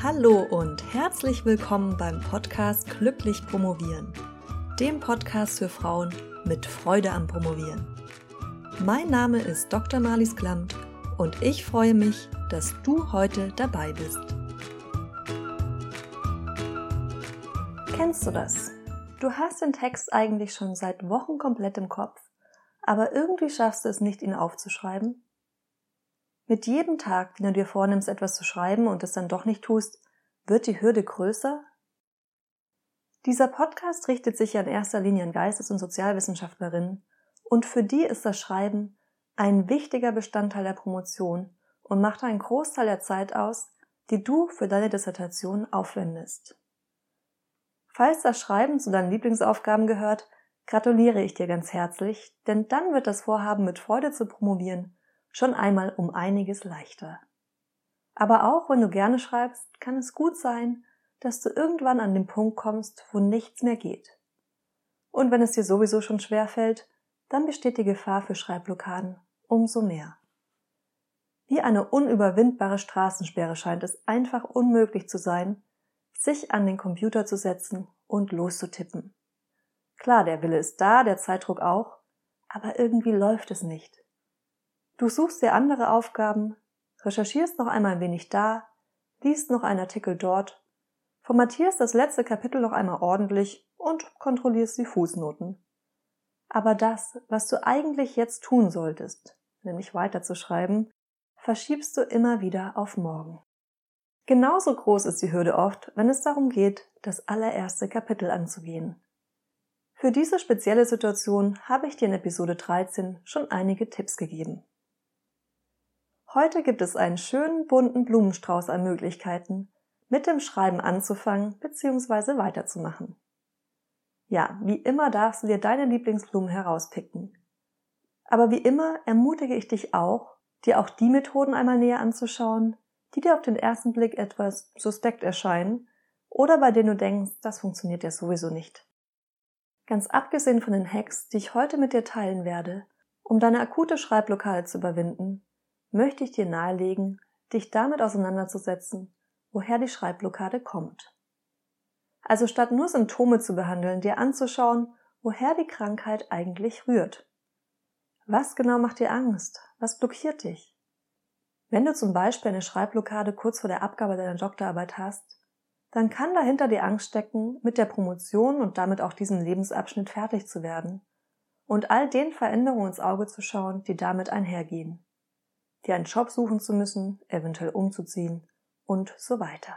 Hallo und herzlich willkommen beim Podcast Glücklich Promovieren, dem Podcast für Frauen mit Freude am Promovieren. Mein Name ist Dr. Marlies Klamt und ich freue mich, dass du heute dabei bist. Kennst du das? Du hast den Text eigentlich schon seit Wochen komplett im Kopf, aber irgendwie schaffst du es nicht, ihn aufzuschreiben? Mit jedem Tag, den du dir vornimmst, etwas zu schreiben und es dann doch nicht tust, wird die Hürde größer? Dieser Podcast richtet sich ja in erster Linie an Geistes- und Sozialwissenschaftlerinnen und für die ist das Schreiben ein wichtiger Bestandteil der Promotion und macht einen Großteil der Zeit aus, die du für deine Dissertation aufwendest. Falls das Schreiben zu deinen Lieblingsaufgaben gehört, gratuliere ich dir ganz herzlich, denn dann wird das Vorhaben mit Freude zu promovieren schon einmal um einiges leichter. Aber auch wenn du gerne schreibst, kann es gut sein, dass du irgendwann an den Punkt kommst, wo nichts mehr geht. Und wenn es dir sowieso schon schwer fällt, dann besteht die Gefahr für Schreibblockaden umso mehr. Wie eine unüberwindbare Straßensperre scheint es einfach unmöglich zu sein, sich an den Computer zu setzen und loszutippen. Klar, der Wille ist da, der Zeitdruck auch, aber irgendwie läuft es nicht. Du suchst dir andere Aufgaben, recherchierst noch einmal ein wenig da, liest noch einen Artikel dort, formatierst das letzte Kapitel noch einmal ordentlich und kontrollierst die Fußnoten. Aber das, was du eigentlich jetzt tun solltest, nämlich weiterzuschreiben, verschiebst du immer wieder auf morgen. Genauso groß ist die Hürde oft, wenn es darum geht, das allererste Kapitel anzugehen. Für diese spezielle Situation habe ich dir in Episode 13 schon einige Tipps gegeben. Heute gibt es einen schönen bunten Blumenstrauß an Möglichkeiten, mit dem Schreiben anzufangen bzw. weiterzumachen. Ja, wie immer darfst du dir deine Lieblingsblumen herauspicken. Aber wie immer ermutige ich dich auch, dir auch die Methoden einmal näher anzuschauen, die dir auf den ersten Blick etwas suspekt erscheinen oder bei denen du denkst, das funktioniert ja sowieso nicht. Ganz abgesehen von den Hacks, die ich heute mit dir teilen werde, um deine akute Schreibblockade zu überwinden, möchte ich dir nahelegen, dich damit auseinanderzusetzen, woher die Schreibblockade kommt. Also statt nur Symptome zu behandeln, dir anzuschauen, woher die Krankheit eigentlich rührt. Was genau macht dir Angst? Was blockiert dich? Wenn du zum Beispiel eine Schreibblockade kurz vor der Abgabe deiner Doktorarbeit hast, dann kann dahinter die Angst stecken, mit der Promotion und damit auch diesem Lebensabschnitt fertig zu werden und all den Veränderungen ins Auge zu schauen, die damit einhergehen dir einen Job suchen zu müssen, eventuell umzuziehen und so weiter.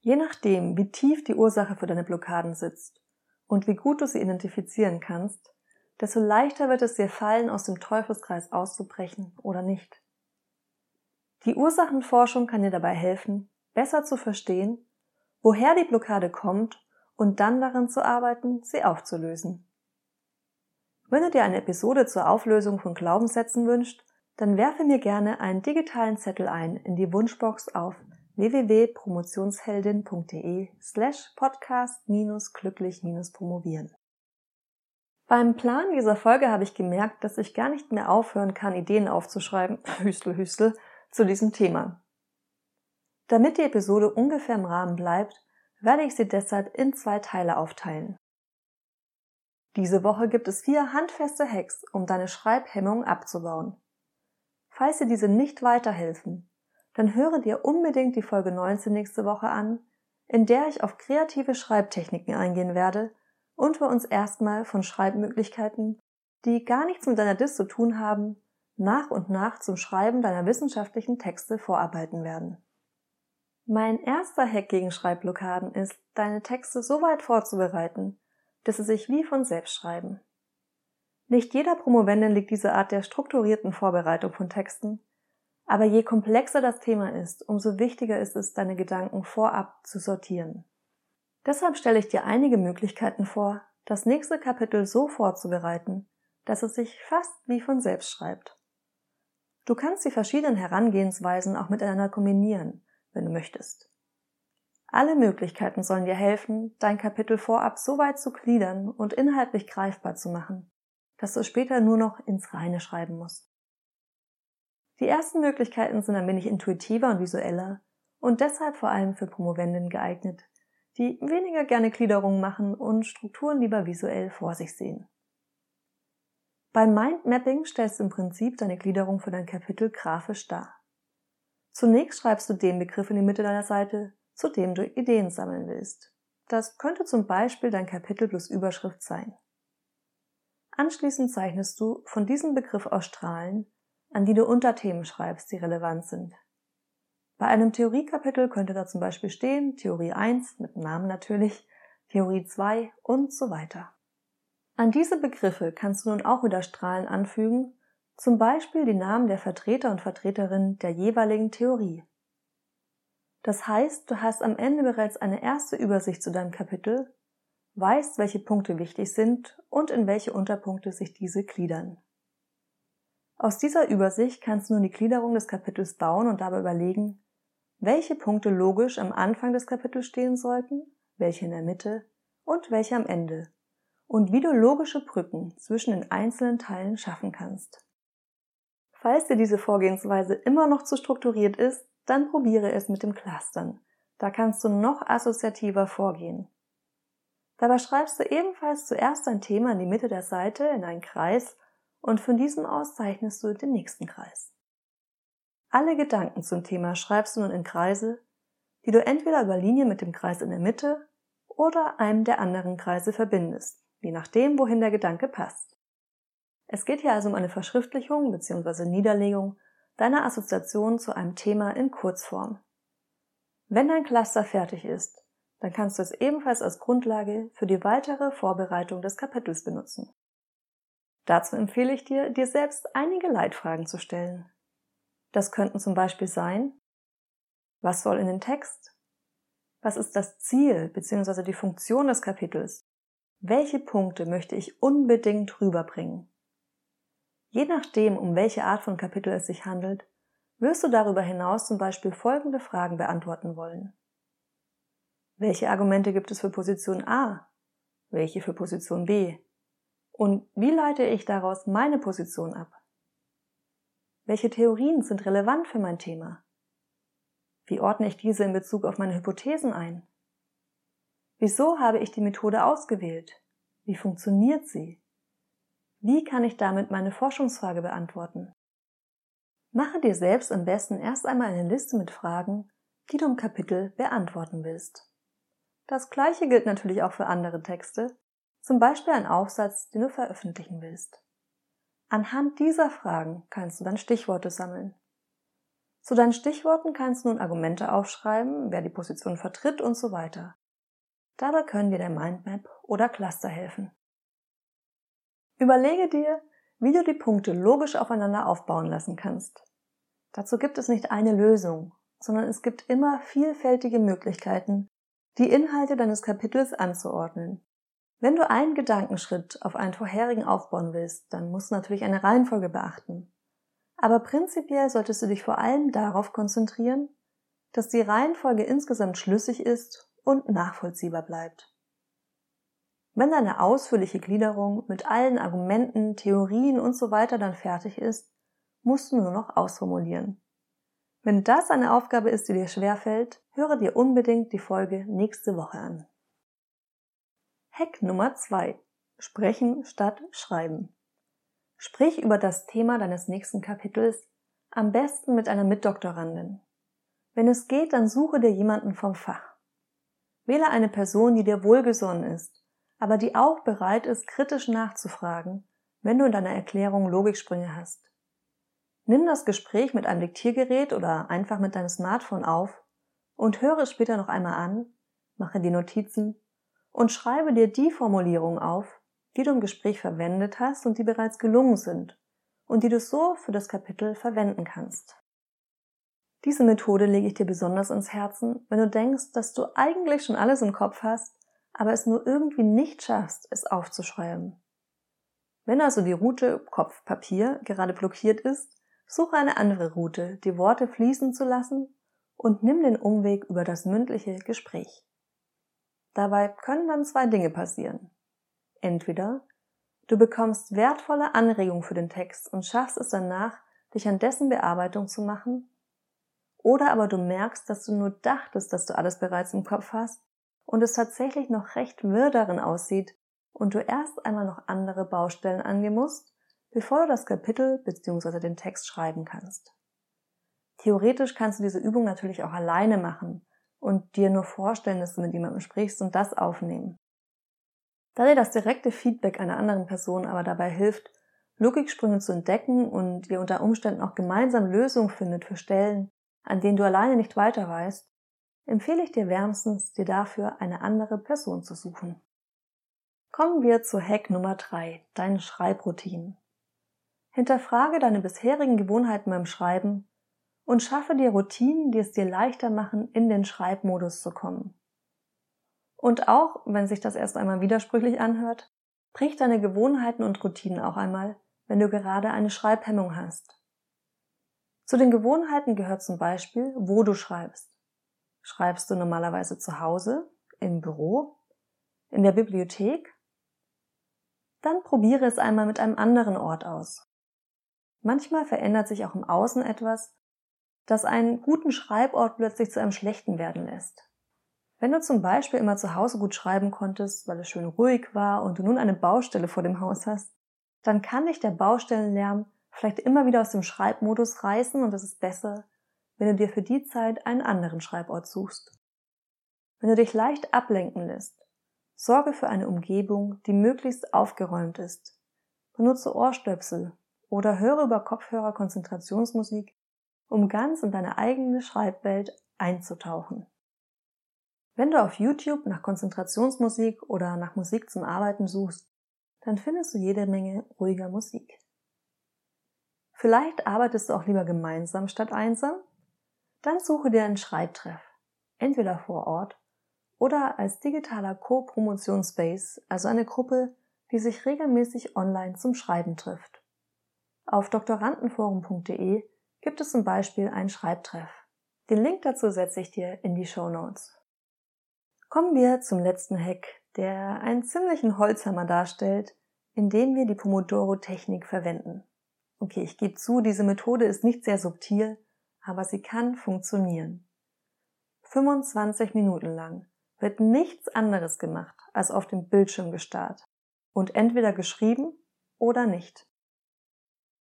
Je nachdem, wie tief die Ursache für deine Blockaden sitzt und wie gut du sie identifizieren kannst, desto leichter wird es dir fallen, aus dem Teufelskreis auszubrechen oder nicht. Die Ursachenforschung kann dir dabei helfen, besser zu verstehen, woher die Blockade kommt und dann daran zu arbeiten, sie aufzulösen. Wenn du dir eine Episode zur Auflösung von Glaubenssätzen wünschst, dann werfe mir gerne einen digitalen Zettel ein in die Wunschbox auf www.promotionsheldin.de slash podcast-glücklich-promovieren. Beim Plan dieser Folge habe ich gemerkt, dass ich gar nicht mehr aufhören kann, Ideen aufzuschreiben, Hüstel, Hüstel, zu diesem Thema. Damit die Episode ungefähr im Rahmen bleibt, werde ich sie deshalb in zwei Teile aufteilen. Diese Woche gibt es vier handfeste Hacks, um deine Schreibhemmung abzubauen. Falls dir diese nicht weiterhelfen, dann höre dir unbedingt die Folge 19 nächste Woche an, in der ich auf kreative Schreibtechniken eingehen werde und wir uns erstmal von Schreibmöglichkeiten, die gar nichts mit deiner Diss zu tun haben, nach und nach zum Schreiben deiner wissenschaftlichen Texte vorarbeiten werden. Mein erster Hack gegen Schreibblockaden ist, deine Texte so weit vorzubereiten, dass sie sich wie von selbst schreiben. Nicht jeder Promovendin liegt diese Art der strukturierten Vorbereitung von Texten, aber je komplexer das Thema ist, umso wichtiger ist es, deine Gedanken vorab zu sortieren. Deshalb stelle ich dir einige Möglichkeiten vor, das nächste Kapitel so vorzubereiten, dass es sich fast wie von selbst schreibt. Du kannst die verschiedenen Herangehensweisen auch miteinander kombinieren, wenn du möchtest. Alle Möglichkeiten sollen dir helfen, dein Kapitel vorab so weit zu gliedern und inhaltlich greifbar zu machen, dass du später nur noch ins Reine schreiben musst. Die ersten Möglichkeiten sind ein wenig intuitiver und visueller und deshalb vor allem für Promovenden geeignet, die weniger gerne Gliederungen machen und Strukturen lieber visuell vor sich sehen. Beim Mindmapping stellst du im Prinzip deine Gliederung für dein Kapitel grafisch dar. Zunächst schreibst du den Begriff in die Mitte deiner Seite, zu dem du Ideen sammeln willst. Das könnte zum Beispiel dein Kapitel plus Überschrift sein. Anschließend zeichnest du von diesem Begriff aus Strahlen, an die du Unterthemen schreibst, die relevant sind. Bei einem Theoriekapitel könnte da zum Beispiel stehen Theorie 1 mit Namen natürlich, Theorie 2 und so weiter. An diese Begriffe kannst du nun auch wieder Strahlen anfügen, zum Beispiel die Namen der Vertreter und Vertreterinnen der jeweiligen Theorie. Das heißt, du hast am Ende bereits eine erste Übersicht zu deinem Kapitel, weißt, welche Punkte wichtig sind und in welche Unterpunkte sich diese gliedern. Aus dieser Übersicht kannst du nun die Gliederung des Kapitels bauen und dabei überlegen, welche Punkte logisch am Anfang des Kapitels stehen sollten, welche in der Mitte und welche am Ende und wie du logische Brücken zwischen den einzelnen Teilen schaffen kannst. Falls dir diese Vorgehensweise immer noch zu strukturiert ist, dann probiere es mit dem Clustern. Da kannst du noch assoziativer vorgehen. Dabei schreibst du ebenfalls zuerst ein Thema in die Mitte der Seite in einen Kreis und von diesem aus zeichnest du den nächsten Kreis. Alle Gedanken zum Thema schreibst du nun in Kreise, die du entweder über Linien mit dem Kreis in der Mitte oder einem der anderen Kreise verbindest, je nachdem, wohin der Gedanke passt. Es geht hier also um eine Verschriftlichung bzw. Niederlegung deiner Assoziation zu einem Thema in Kurzform. Wenn dein Cluster fertig ist, dann kannst du es ebenfalls als Grundlage für die weitere Vorbereitung des Kapitels benutzen. Dazu empfehle ich dir, dir selbst einige Leitfragen zu stellen. Das könnten zum Beispiel sein, was soll in den Text? Was ist das Ziel bzw. die Funktion des Kapitels? Welche Punkte möchte ich unbedingt rüberbringen? Je nachdem, um welche Art von Kapitel es sich handelt, wirst du darüber hinaus zum Beispiel folgende Fragen beantworten wollen. Welche Argumente gibt es für Position A? Welche für Position B? Und wie leite ich daraus meine Position ab? Welche Theorien sind relevant für mein Thema? Wie ordne ich diese in Bezug auf meine Hypothesen ein? Wieso habe ich die Methode ausgewählt? Wie funktioniert sie? Wie kann ich damit meine Forschungsfrage beantworten? Mache dir selbst am besten erst einmal eine Liste mit Fragen, die du im Kapitel beantworten willst. Das gleiche gilt natürlich auch für andere Texte, zum Beispiel ein Aufsatz, den du veröffentlichen willst. Anhand dieser Fragen kannst du dann Stichworte sammeln. Zu deinen Stichworten kannst du nun Argumente aufschreiben, wer die Position vertritt und so weiter. Dabei können dir der Mindmap oder Cluster helfen. Überlege dir, wie du die Punkte logisch aufeinander aufbauen lassen kannst. Dazu gibt es nicht eine Lösung, sondern es gibt immer vielfältige Möglichkeiten, die Inhalte deines Kapitels anzuordnen. Wenn du einen Gedankenschritt auf einen vorherigen aufbauen willst, dann musst du natürlich eine Reihenfolge beachten. Aber prinzipiell solltest du dich vor allem darauf konzentrieren, dass die Reihenfolge insgesamt schlüssig ist und nachvollziehbar bleibt. Wenn deine ausführliche Gliederung mit allen Argumenten, Theorien und so dann fertig ist, musst du nur noch ausformulieren. Wenn das eine Aufgabe ist, die dir schwerfällt, höre dir unbedingt die Folge nächste Woche an. Hack Nummer zwei: Sprechen statt Schreiben. Sprich über das Thema deines nächsten Kapitels am besten mit einer Mitdoktorandin. Wenn es geht, dann suche dir jemanden vom Fach. Wähle eine Person, die dir wohlgesonnen ist, aber die auch bereit ist, kritisch nachzufragen, wenn du in deiner Erklärung Logiksprünge hast. Nimm das Gespräch mit einem Diktiergerät oder einfach mit deinem Smartphone auf und höre es später noch einmal an, mache die Notizen und schreibe dir die Formulierungen auf, die du im Gespräch verwendet hast und die bereits gelungen sind und die du so für das Kapitel verwenden kannst. Diese Methode lege ich dir besonders ins Herzen, wenn du denkst, dass du eigentlich schon alles im Kopf hast, aber es nur irgendwie nicht schaffst, es aufzuschreiben. Wenn also die Route Kopf Papier gerade blockiert ist, suche eine andere Route, die Worte fließen zu lassen und nimm den Umweg über das mündliche Gespräch. Dabei können dann zwei Dinge passieren. Entweder du bekommst wertvolle Anregungen für den Text und schaffst es danach, dich an dessen Bearbeitung zu machen, Oder aber du merkst, dass du nur dachtest, dass du alles bereits im Kopf hast und es tatsächlich noch recht wirr darin aussieht und du erst einmal noch andere Baustellen angehen musst, bevor du das Kapitel bzw. den Text schreiben kannst. Theoretisch kannst du diese Übung natürlich auch alleine machen und dir nur vorstellen, dass du mit jemandem sprichst und das aufnehmen. Da dir das direkte Feedback einer anderen Person aber dabei hilft, Logiksprünge zu entdecken und ihr unter Umständen auch gemeinsam Lösungen findet für Stellen, an denen du alleine nicht weiter weißt, empfehle ich dir wärmstens, dir dafür eine andere Person zu suchen. Kommen wir zu Hack Nummer 3, deinen Schreibroutinen. Hinterfrage deine bisherigen Gewohnheiten beim Schreiben und schaffe dir Routinen, die es dir leichter machen, in den Schreibmodus zu kommen. Und auch, wenn sich das erst einmal widersprüchlich anhört, brich deine Gewohnheiten und Routinen auch einmal, wenn du gerade eine Schreibhemmung hast. Zu den Gewohnheiten gehört zum Beispiel, wo du schreibst. Schreibst du normalerweise zu Hause, im Büro, in der Bibliothek? Dann probiere es einmal mit einem anderen Ort aus. Manchmal verändert sich auch im Außen etwas, das einen guten Schreibort plötzlich zu einem schlechten werden lässt. Wenn du zum Beispiel immer zu Hause gut schreiben konntest, weil es schön ruhig war und du nun eine Baustelle vor dem Haus hast, dann kann dich der Baustellenlärm vielleicht immer wieder aus dem Schreibmodus reißen und es ist besser, wenn du dir für die Zeit einen anderen Schreibort suchst. Wenn du dich leicht ablenken lässt, sorge für eine Umgebung, die möglichst aufgeräumt ist. Benutze Ohrstöpsel oder höre über Kopfhörer Konzentrationsmusik, um ganz in deine eigene Schreibwelt einzutauchen. Wenn du auf YouTube nach Konzentrationsmusik oder nach Musik zum Arbeiten suchst, dann findest du jede Menge ruhiger Musik. Vielleicht arbeitest du auch lieber gemeinsam statt einsam? Dann suche dir einen Schreibtreff, entweder vor Ort oder als digitaler Co-Promotion-Space, also eine Gruppe, die sich regelmäßig online zum Schreiben trifft. Auf doktorandenforum.de gibt es zum Beispiel einen Schreibtreff. Den Link dazu setze ich dir in die Show Notes. Kommen wir zum letzten Hack, der einen ziemlichen Holzhammer darstellt, indem wir die Pomodoro-Technik verwenden. Okay, ich gebe zu, diese Methode ist nicht sehr subtil, aber sie kann funktionieren. 25 Minuten lang wird nichts anderes gemacht, als auf dem Bildschirm gestarrt und entweder geschrieben oder nicht.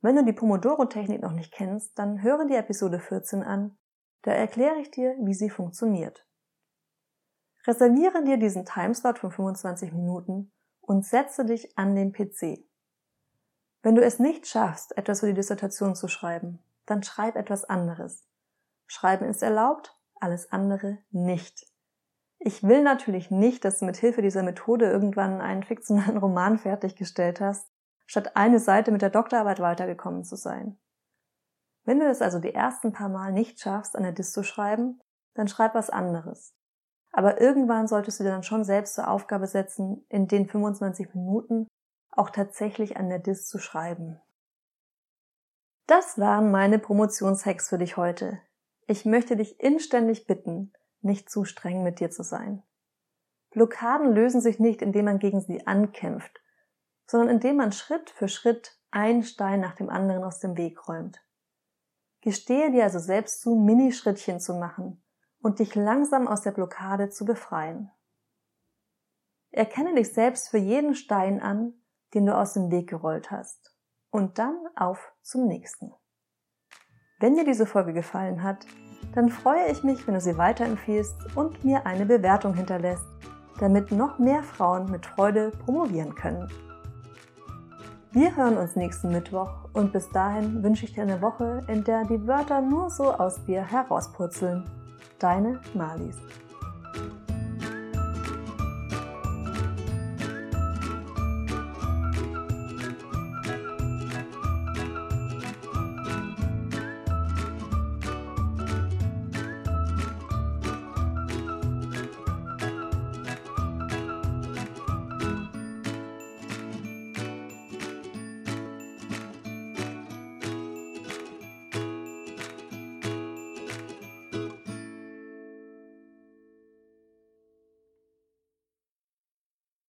Wenn du die Pomodoro-Technik noch nicht kennst, dann höre die Episode 14 an, da erkläre ich dir, wie sie funktioniert. Reserviere dir diesen Timeslot von 25 Minuten und setze dich an den PC. Wenn du es nicht schaffst, etwas für die Dissertation zu schreiben, dann schreib etwas anderes. Schreiben ist erlaubt, alles andere nicht. Ich will natürlich nicht, dass du mit Hilfe dieser Methode irgendwann einen fiktionalen Roman fertiggestellt hast, statt eine Seite mit der Doktorarbeit weitergekommen zu sein. Wenn du es also die ersten paar Mal nicht schaffst, eine Dis zu schreiben, dann schreib was anderes. Aber irgendwann solltest du dir dann schon selbst zur Aufgabe setzen, in den 25 Minuten auch tatsächlich an der Dis zu schreiben. Das waren meine Promotionshacks für dich heute. Ich möchte dich inständig bitten, nicht zu streng mit dir zu sein. Blockaden lösen sich nicht, indem man gegen sie ankämpft, sondern indem man Schritt für Schritt einen Stein nach dem anderen aus dem Weg räumt. Gestehe dir also selbst zu, Minischrittchen zu machen und dich langsam aus der Blockade zu befreien. Erkenne dich selbst für jeden Stein an, den du aus dem Weg gerollt hast. Und dann auf zum nächsten. Wenn dir diese Folge gefallen hat, dann freue ich mich, wenn du sie weiterempfiehlst und mir eine Bewertung hinterlässt, damit noch mehr Frauen mit Freude promovieren können. Wir hören uns nächsten Mittwoch und bis dahin wünsche ich dir eine Woche, in der die Wörter nur so aus dir herauspurzeln. Deine Marlies.